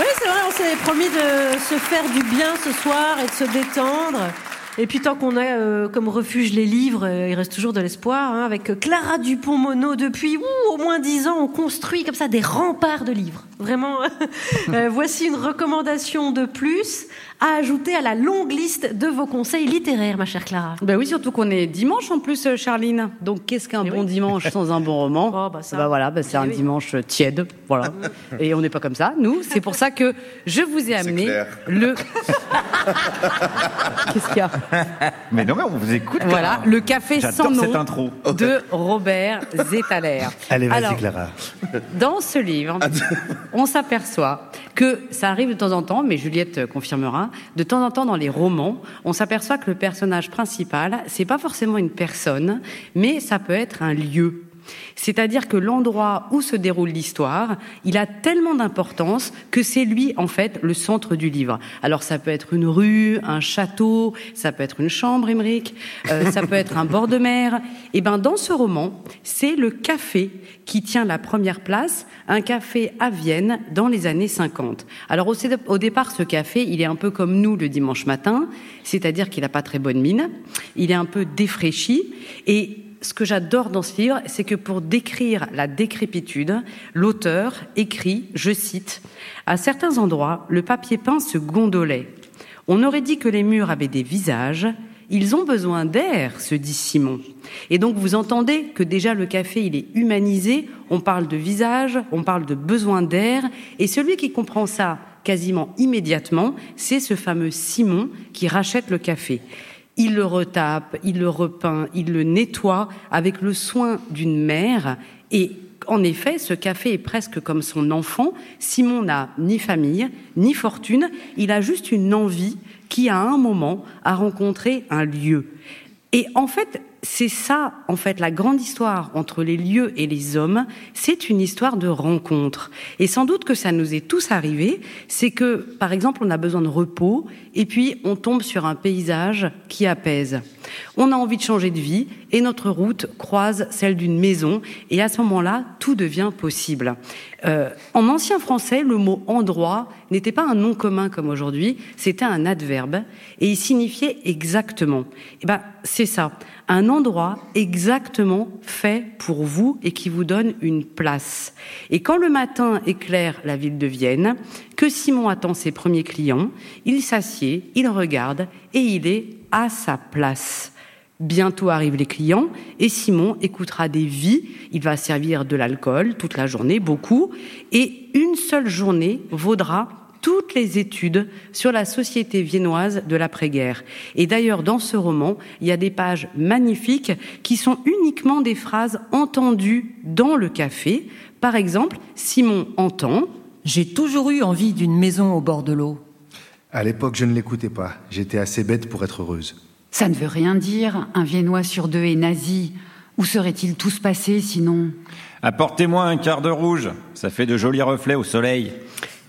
Oui, c'est vrai, on s'est promis de se faire du bien ce soir et de se détendre. Et puis tant qu'on a euh, comme refuge les livres, euh, il reste toujours de l'espoir. Hein, avec Clara Dupont-Mono, depuis ouh, au moins dix ans, on construit comme ça des remparts de livres. Vraiment, euh, voici une recommandation de plus à ajouter à la longue liste de vos conseils littéraires, ma chère Clara. Ben oui, surtout qu'on est dimanche en plus, Charline. Donc qu'est-ce qu'un Eh bon oui. dimanche sans un bon roman Oh, bah ça. Bah voilà, bah c'est Eh un oui. dimanche tiède, voilà. Et on n'est pas comme ça, nous. C'est pour ça que je vous ai amené clair. le. qu'est-ce qu'il y a? Mais non, mais on vous écoute. Voilà, le café sans nom cette intro. de Robert Zetaler. Allez, vas-y, Clara. Dans ce livre, on s'aperçoit que ça arrive de temps en temps, mais Juliette confirmera, de temps en temps dans les romans, on s'aperçoit que le personnage principal, c'est pas forcément une personne, mais ça peut être un lieu. C'est-à-dire que l'endroit où se déroule l'histoire, il a tellement d'importance que c'est lui, en fait, le centre du livre. Alors ça peut être une rue, un château, ça peut être une chambre, Émeric, euh, ça peut être un bord de mer. Et ben dans ce roman, c'est le café qui tient la première place, un café à Vienne dans les années 50. Alors au, au départ, ce café, il est un peu comme nous le dimanche matin, c'est-à-dire qu'il n'a pas très bonne mine, il est un peu défraîchi et ce que j'adore dans ce livre, c'est que pour décrire la décrépitude, l'auteur écrit, je cite, À certains endroits, le papier peint se gondolait. On aurait dit que les murs avaient des visages. Ils ont besoin d'air, se dit Simon. Et donc vous entendez que déjà le café, il est humanisé, on parle de visage, on parle de besoin d'air, et celui qui comprend ça quasiment immédiatement, c'est ce fameux Simon qui rachète le café. Il le retape, il le repeint, il le nettoie avec le soin d'une mère. Et en effet, ce café est presque comme son enfant. Simon n'a ni famille, ni fortune. Il a juste une envie qui, à un moment, a rencontré un lieu. Et en fait, c'est ça, en fait, la grande histoire entre les lieux et les hommes, c'est une histoire de rencontre. Et sans doute que ça nous est tous arrivé, c'est que, par exemple, on a besoin de repos, et puis on tombe sur un paysage qui apaise. On a envie de changer de vie, et notre route croise celle d'une maison, et à ce moment-là, tout devient possible. Euh, en ancien français, le mot endroit n'était pas un nom commun comme aujourd'hui, c'était un adverbe, et il signifiait exactement. Et ben, c'est ça un endroit exactement fait pour vous et qui vous donne une place. Et quand le matin éclaire la ville de Vienne, que Simon attend ses premiers clients, il s'assied, il regarde et il est à sa place. Bientôt arrivent les clients et Simon écoutera des vies. Il va servir de l'alcool toute la journée, beaucoup, et une seule journée vaudra toutes les études sur la société viennoise de l'après-guerre. Et d'ailleurs, dans ce roman, il y a des pages magnifiques qui sont uniquement des phrases entendues dans le café. Par exemple, Simon entend J'ai toujours eu envie d'une maison au bord de l'eau. À l'époque, je ne l'écoutais pas. J'étais assez bête pour être heureuse. Ça ne veut rien dire. Un Viennois sur deux est nazi. Où seraient-ils tous passés sinon? Apportez-moi un quart de rouge, ça fait de jolis reflets au soleil.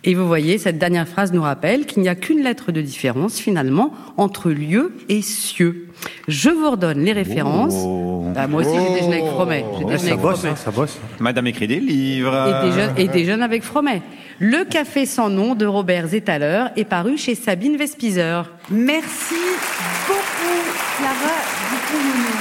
Et vous voyez, cette dernière phrase nous rappelle qu'il n'y a qu'une lettre de différence finalement entre lieu et cieux. Je vous redonne les références. Oh. Bah, moi aussi, j'ai déjeuné avec Fromet. Ouais, ça avec bosse, Fromet. hein, ça bosse. Madame écrit des livres. Et déjeune, et déjeune avec Fromet. Le café sans nom de Robert Zetaler est paru chez Sabine Vespizer. Merci Clara Dupont-Mono.